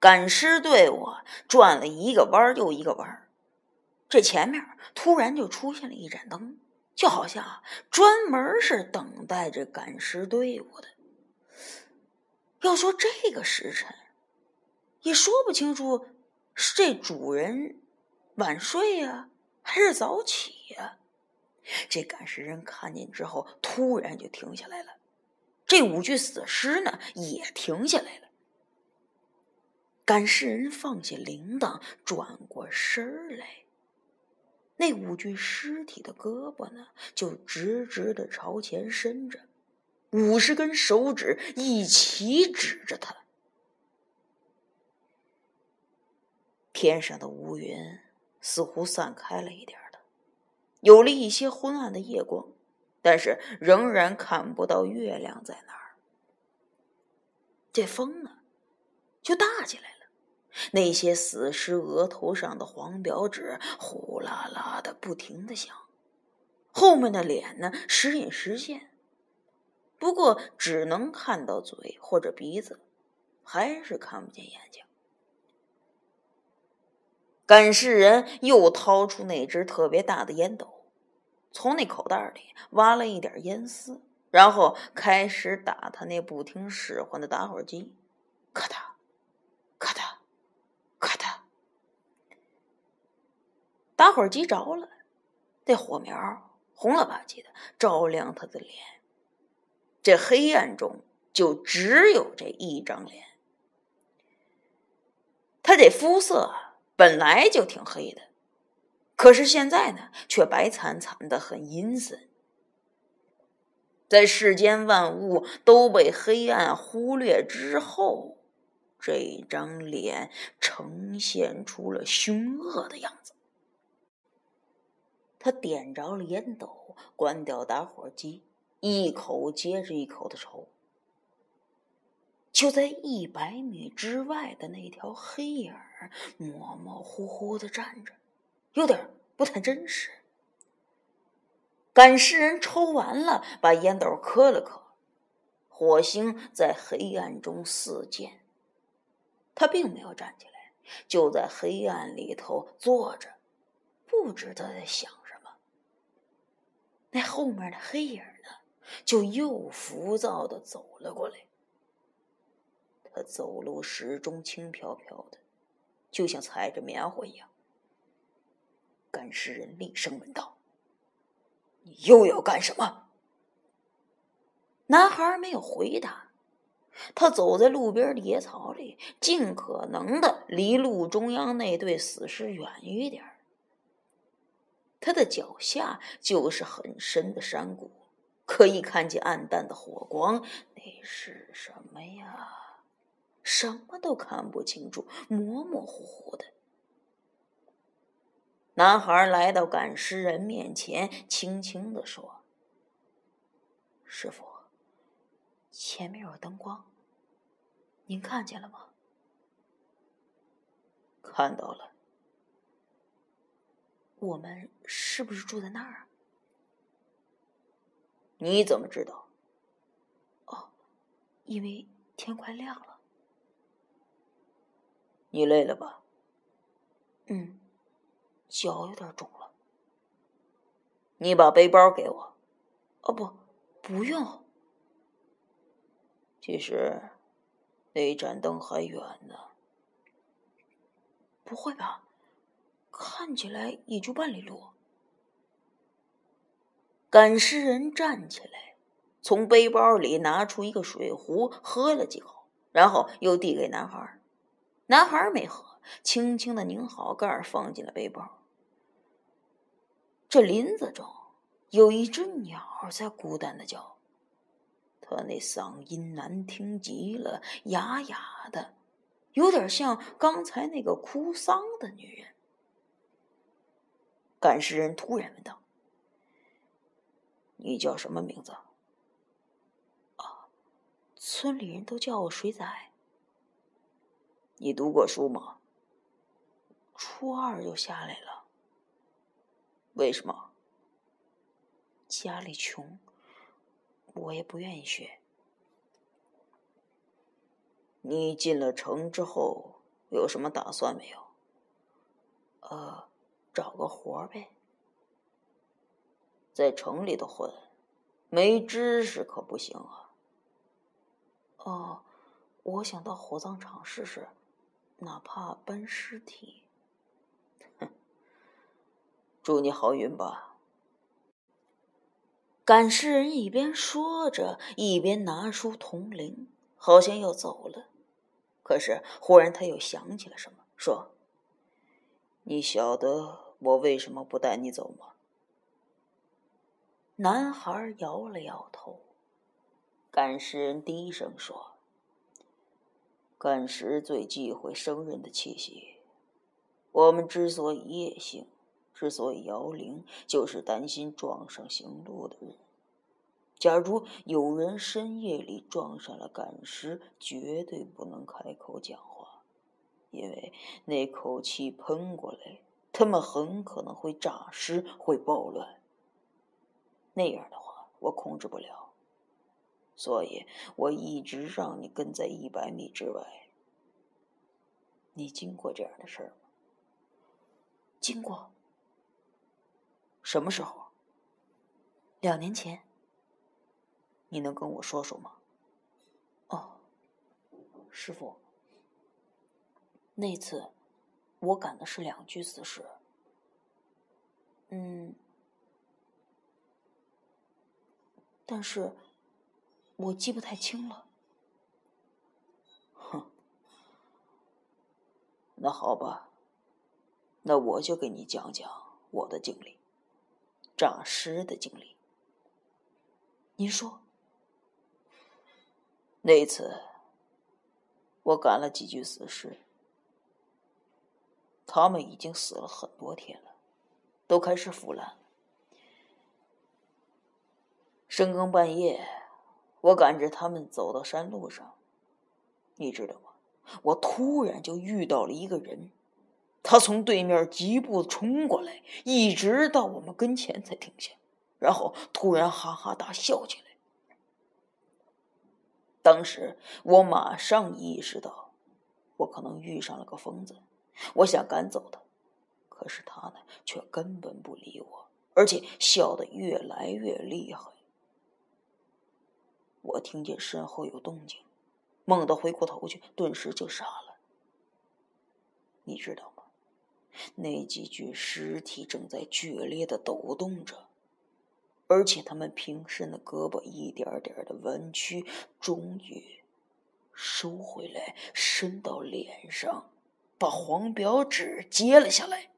赶尸队伍转了一个弯又一个弯这前面突然就出现了一盏灯，就好像专门是等待着赶尸队伍的。要说这个时辰，也说不清楚是这主人晚睡呀，还是早起呀。这赶尸人看见之后，突然就停下来了。这五具死尸呢，也停下来了。赶尸人放下铃铛，转过身来，那五具尸体的胳膊呢，就直直的朝前伸着，五十根手指一起指着他。天上的乌云似乎散开了一点的，有了一些昏暗的夜光。但是仍然看不到月亮在哪儿。这风呢，就大起来了。那些死尸额头上的黄表纸呼啦啦的不停的响，后面的脸呢时隐时现，不过只能看到嘴或者鼻子，还是看不见眼睛。赶尸人又掏出那只特别大的烟斗。从那口袋里挖了一点烟丝，然后开始打他那不听使唤的打火机，咔嗒，咔嗒，咔嗒。打火机着了，那火苗红了吧唧的，照亮他的脸。这黑暗中就只有这一张脸。他这肤色本来就挺黑的。可是现在呢，却白惨惨的，很阴森。在世间万物都被黑暗忽略之后，这张脸呈现出了凶恶的样子。他点着了烟斗，关掉打火机，一口接着一口的抽。就在一百米之外的那条黑影，模模糊糊的站着。有点不太真实。赶尸人抽完了，把烟斗磕了磕，火星在黑暗中四溅。他并没有站起来，就在黑暗里头坐着，不知道在想。那后面的黑影呢，就又浮躁的走了过来。他走路始终轻飘飘的，就像踩着棉花一样。赶尸人厉声问道：“你又要干什么？”男孩没有回答，他走在路边的野草里，尽可能的离路中央那对死尸远一点他的脚下就是很深的山谷，可以看见暗淡的火光。那是什么呀？什么都看不清楚，模模糊糊的。男孩来到赶尸人面前，轻轻的说：“师傅，前面有灯光，您看见了吗？”“看到了。”“我们是不是住在那儿啊？”“你怎么知道？”“哦，因为天快亮了。”“你累了吧？”“嗯。”脚有点肿了，你把背包给我。哦不，不用。其实，那盏灯还远呢。不会吧？看起来也就半里路。赶尸人站起来，从背包里拿出一个水壶，喝了几口，然后又递给男孩。男孩没喝，轻轻的拧好盖，放进了背包。这林子中有一只鸟在孤单的叫，它那嗓音难听极了，哑哑的，有点像刚才那个哭丧的女人。赶尸人突然问道：“你叫什么名字？”“啊，村里人都叫我水仔。”“你读过书吗？”“初二就下来了。”为什么？家里穷，我也不愿意学。你进了城之后，有什么打算没有？呃，找个活呗。在城里头混，没知识可不行啊。哦，我想到火葬场试试，哪怕搬尸体。祝你好运吧。赶尸人一边说着，一边拿出铜铃，好像要走了。可是忽然他又想起了什么，说：“你晓得我为什么不带你走吗？”男孩摇了摇头。赶尸人低声说：“赶尸最忌讳生人的气息。我们之所以夜行，之所以摇铃，就是担心撞上行路的人。假如有人深夜里撞上了赶尸，绝对不能开口讲话，因为那口气喷过来，他们很可能会诈尸，会暴乱。”那样的话，我控制不了，所以我一直让你跟在一百米之外。你经过这样的事儿吗？经过。什么时候？两年前。你能跟我说说吗？哦，师傅，那次我赶的是两具死尸。嗯。但是，我记不太清了。哼，那好吧，那我就给你讲讲我的经历，诈尸的经历。您说，那次我赶了几具死尸，他们已经死了很多天了，都开始腐烂。深更半夜，我赶着他们走到山路上，你知道吗？我突然就遇到了一个人，他从对面疾步冲过来，一直到我们跟前才停下，然后突然哈哈大笑起来。当时我马上意识到，我可能遇上了个疯子，我想赶走他，可是他呢，却根本不理我，而且笑得越来越厉害。我听见身后有动静，猛地回过头去，顿时就傻了。你知道吗？那几具尸体正在剧烈的抖动着，而且他们平伸的胳膊一点点的弯曲，终于收回来，伸到脸上，把黄表纸揭了下来。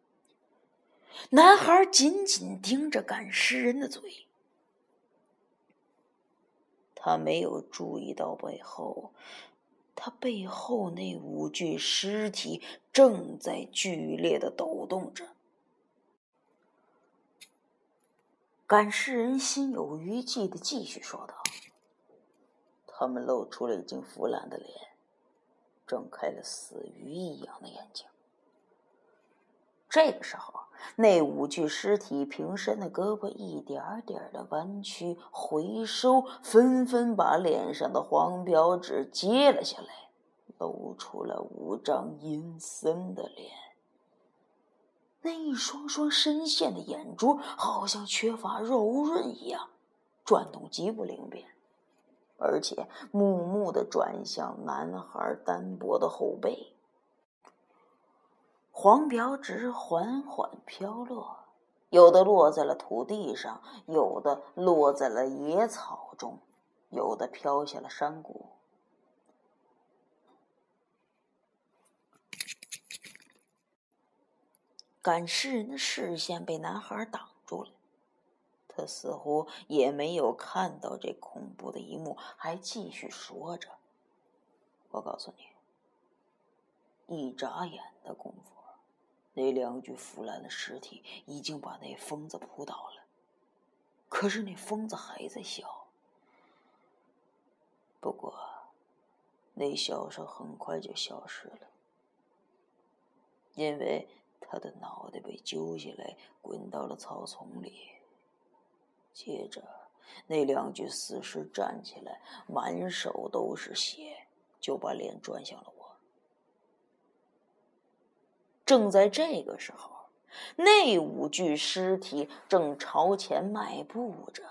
男孩紧紧盯着赶尸人的嘴。他没有注意到背后，他背后那五具尸体正在剧烈的抖动着。赶尸人心有余悸的继续说道：“他们露出了已经腐烂的脸，睁开了死鱼一样的眼睛。这个时候。”那五具尸体平伸的胳膊一点点的弯曲回收，纷纷把脸上的黄标纸揭了下来，露出了五张阴森的脸。那一双双深陷的眼珠好像缺乏柔润一样，转动极不灵便，而且木木的转向男孩单薄的后背。黄表纸缓缓飘落，有的落在了土地上，有的落在了野草中，有的飘下了山谷。赶尸人的视线被男孩挡住了，他似乎也没有看到这恐怖的一幕，还继续说着：“我告诉你，一眨眼的功夫。”那两具腐烂的尸体已经把那疯子扑倒了，可是那疯子还在笑。不过，那笑声很快就消失了，因为他的脑袋被揪下来，滚到了草丛里。接着，那两具死尸站起来，满手都是血，就把脸转向了我。正在这个时候，那五具尸体正朝前迈步着。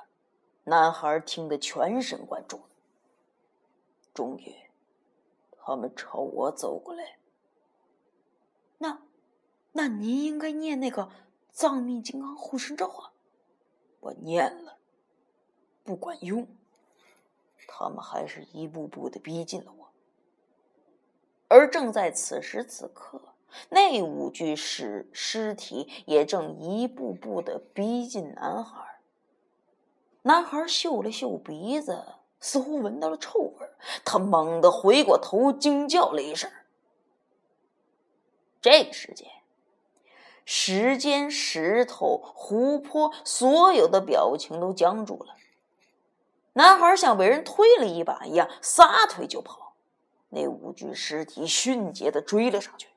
男孩听得全神贯注。终于，他们朝我走过来。那，那您应该念那个藏密金刚护身咒啊！我念了，不管用。他们还是一步步的逼近了我。而正在此时此刻，那五具尸尸体也正一步步的逼近男孩。男孩嗅了嗅鼻子，似乎闻到了臭味他猛地回过头，惊叫了一声。这个时间，时间、石头、湖泊，所有的表情都僵住了。男孩像被人推了一把一样，撒腿就跑。那五具尸体迅捷的追了上去。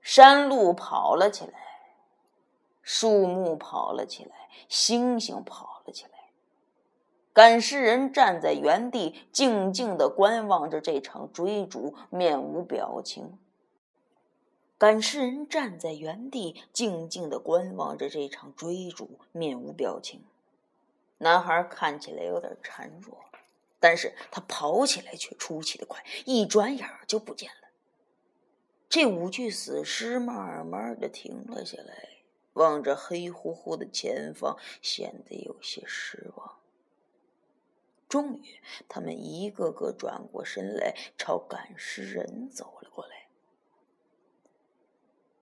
山路跑了起来。树木跑了起来，星星跑了起来。赶尸人站在原地，静静的观望着这场追逐，面无表情。赶尸人站在原地，静静的观望着这场追逐，面无表情。男孩看起来有点孱弱，但是他跑起来却出奇的快，一转眼就不见了。这五具死尸慢慢的停了下来。望着黑乎乎的前方，显得有些失望。终于，他们一个个转过身来，朝赶尸人走了过来。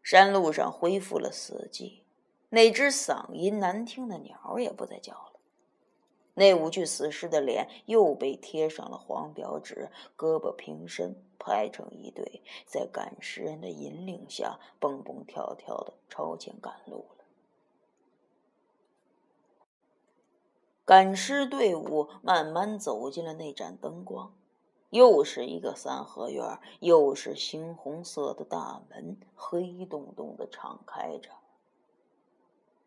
山路上恢复了死寂，那只嗓音难听的鸟也不再叫了。那五具死尸的脸又被贴上了黄标纸，胳膊平伸，排成一队，在赶尸人的引领下，蹦蹦跳跳的朝前赶路了。赶尸队伍慢慢走进了那盏灯光，又是一个三合院，又是猩红色的大门，黑洞洞的敞开着。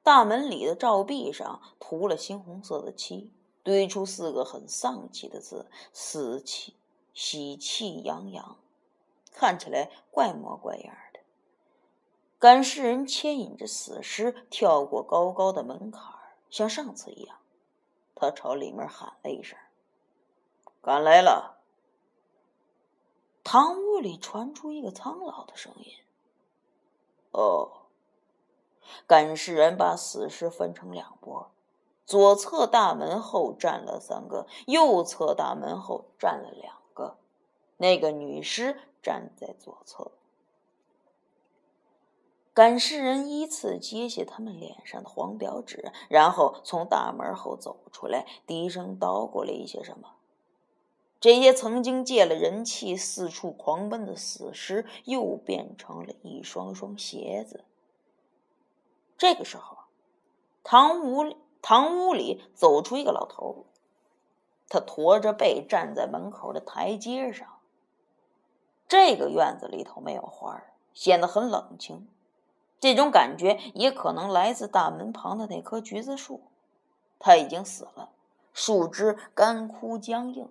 大门里的照壁上涂了猩红色的漆。堆出四个很丧气的字：“死气，喜气洋洋”，看起来怪模怪样的。赶尸人牵引着死尸跳过高高的门槛像上次一样，他朝里面喊了一声：“赶来了。”堂屋里传出一个苍老的声音：“哦。”赶尸人把死尸分成两拨。左侧大门后站了三个，右侧大门后站了两个。那个女尸站在左侧。赶尸人依次揭下他们脸上的黄表纸，然后从大门后走出来，低声叨咕了一些什么。这些曾经借了人气、四处狂奔的死尸，又变成了一双双鞋子。这个时候，堂屋。堂屋里走出一个老头，他驼着背站在门口的台阶上。这个院子里头没有花，显得很冷清。这种感觉也可能来自大门旁的那棵橘子树，它已经死了，树枝干枯僵硬。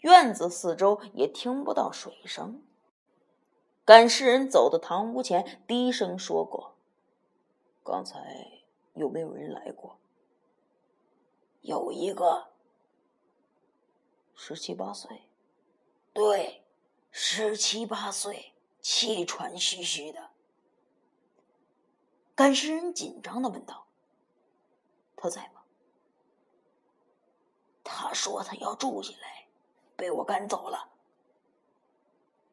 院子四周也听不到水声。赶尸人走到堂屋前，低声说过：“刚才。”有没有人来过？有一个，十七八岁。对，十七八岁，气喘吁吁的。赶尸人紧张的问道：“他在吗？”他说他要住下来，被我赶走了。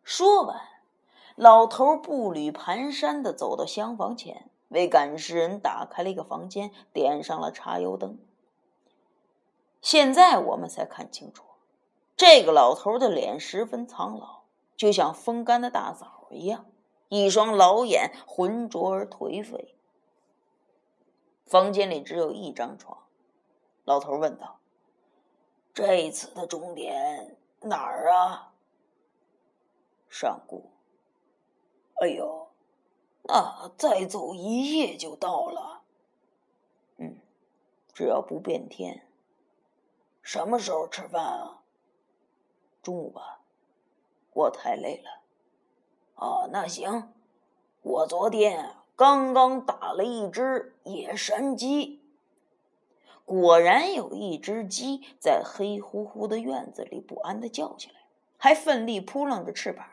说完，老头步履蹒跚的走到厢房前。为赶尸人打开了一个房间，点上了茶油灯。现在我们才看清楚，这个老头的脸十分苍老，就像风干的大枣一样，一双老眼浑浊而颓废。房间里只有一张床，老头问道：“这次的终点哪儿啊？”上古。哎呦。那再走一夜就到了。嗯，只要不变天。什么时候吃饭啊？中午吧。我太累了，啊，那行，我昨天刚刚打了一只野山鸡。果然有一只鸡在黑乎乎的院子里不安的叫起来，还奋力扑棱着翅膀，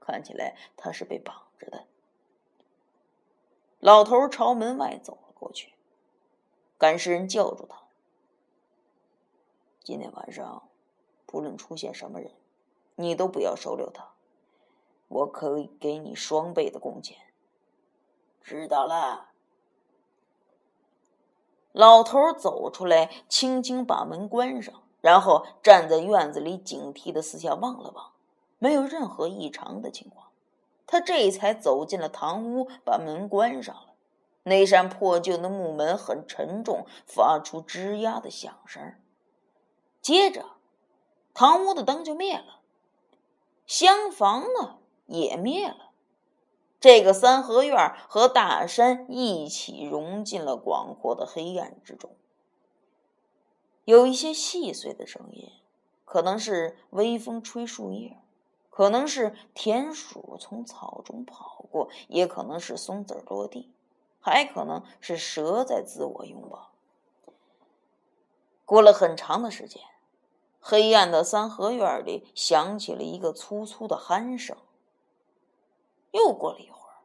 看起来它是被绑着的。老头朝门外走了过去，赶尸人叫住他：“今天晚上，不论出现什么人，你都不要收留他。我可以给你双倍的工钱。”知道了。老头走出来，轻轻把门关上，然后站在院子里，警惕的四下望了望，没有任何异常的情况。他这才走进了堂屋，把门关上了。那扇破旧的木门很沉重，发出吱呀的响声。接着，堂屋的灯就灭了，厢房呢也灭了。这个三合院和大山一起融进了广阔的黑暗之中。有一些细碎的声音，可能是微风吹树叶。可能是田鼠从草中跑过，也可能是松子落地，还可能是蛇在自我拥抱。过了很长的时间，黑暗的三合院里响起了一个粗粗的鼾声。又过了一会儿，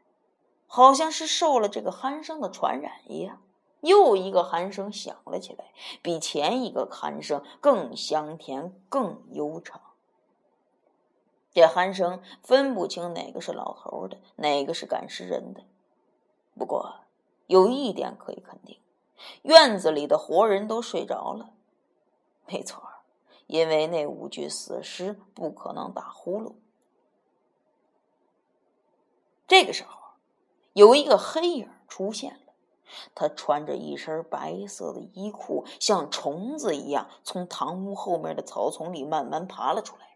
好像是受了这个鼾声的传染一样，又一个鼾声响了起来，比前一个鼾声更香甜、更悠长。这鼾声分不清哪个是老头的，哪个是赶尸人的。不过有一点可以肯定，院子里的活人都睡着了。没错，因为那五具死尸不可能打呼噜。这个时候，有一个黑影出现了，他穿着一身白色的衣裤，像虫子一样从堂屋后面的草丛里慢慢爬了出来。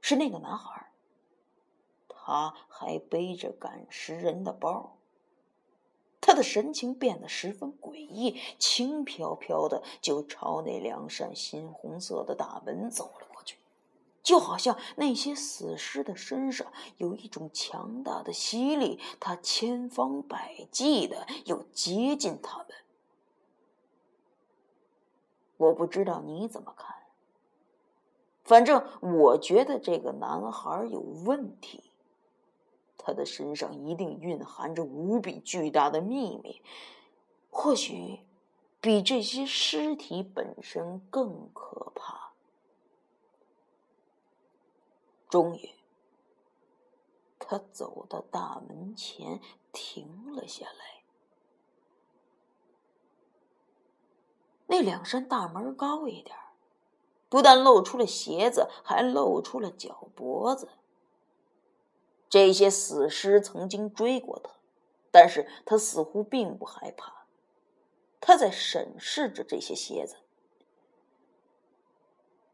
是那个男孩，他还背着赶尸人的包。他的神情变得十分诡异，轻飘飘的就朝那两扇新红色的大门走了，就好像那些死尸的身上有一种强大的吸力，他千方百计的要接近他们。我不知道你怎么看。反正我觉得这个男孩有问题，他的身上一定蕴含着无比巨大的秘密，或许比这些尸体本身更可怕。终于，他走到大门前，停了下来。那两扇大门高一点。不但露出了鞋子，还露出了脚脖子。这些死尸曾经追过他，但是他似乎并不害怕。他在审视着这些鞋子。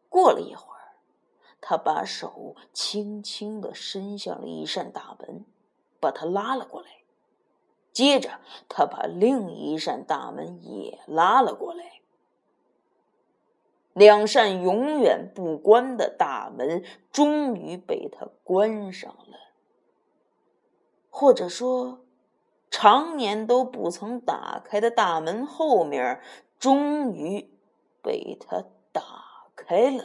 过了一会儿，他把手轻轻的伸向了一扇大门，把它拉了过来。接着，他把另一扇大门也拉了过来。两扇永远不关的大门终于被他关上了，或者说，常年都不曾打开的大门后面终于被他打开了。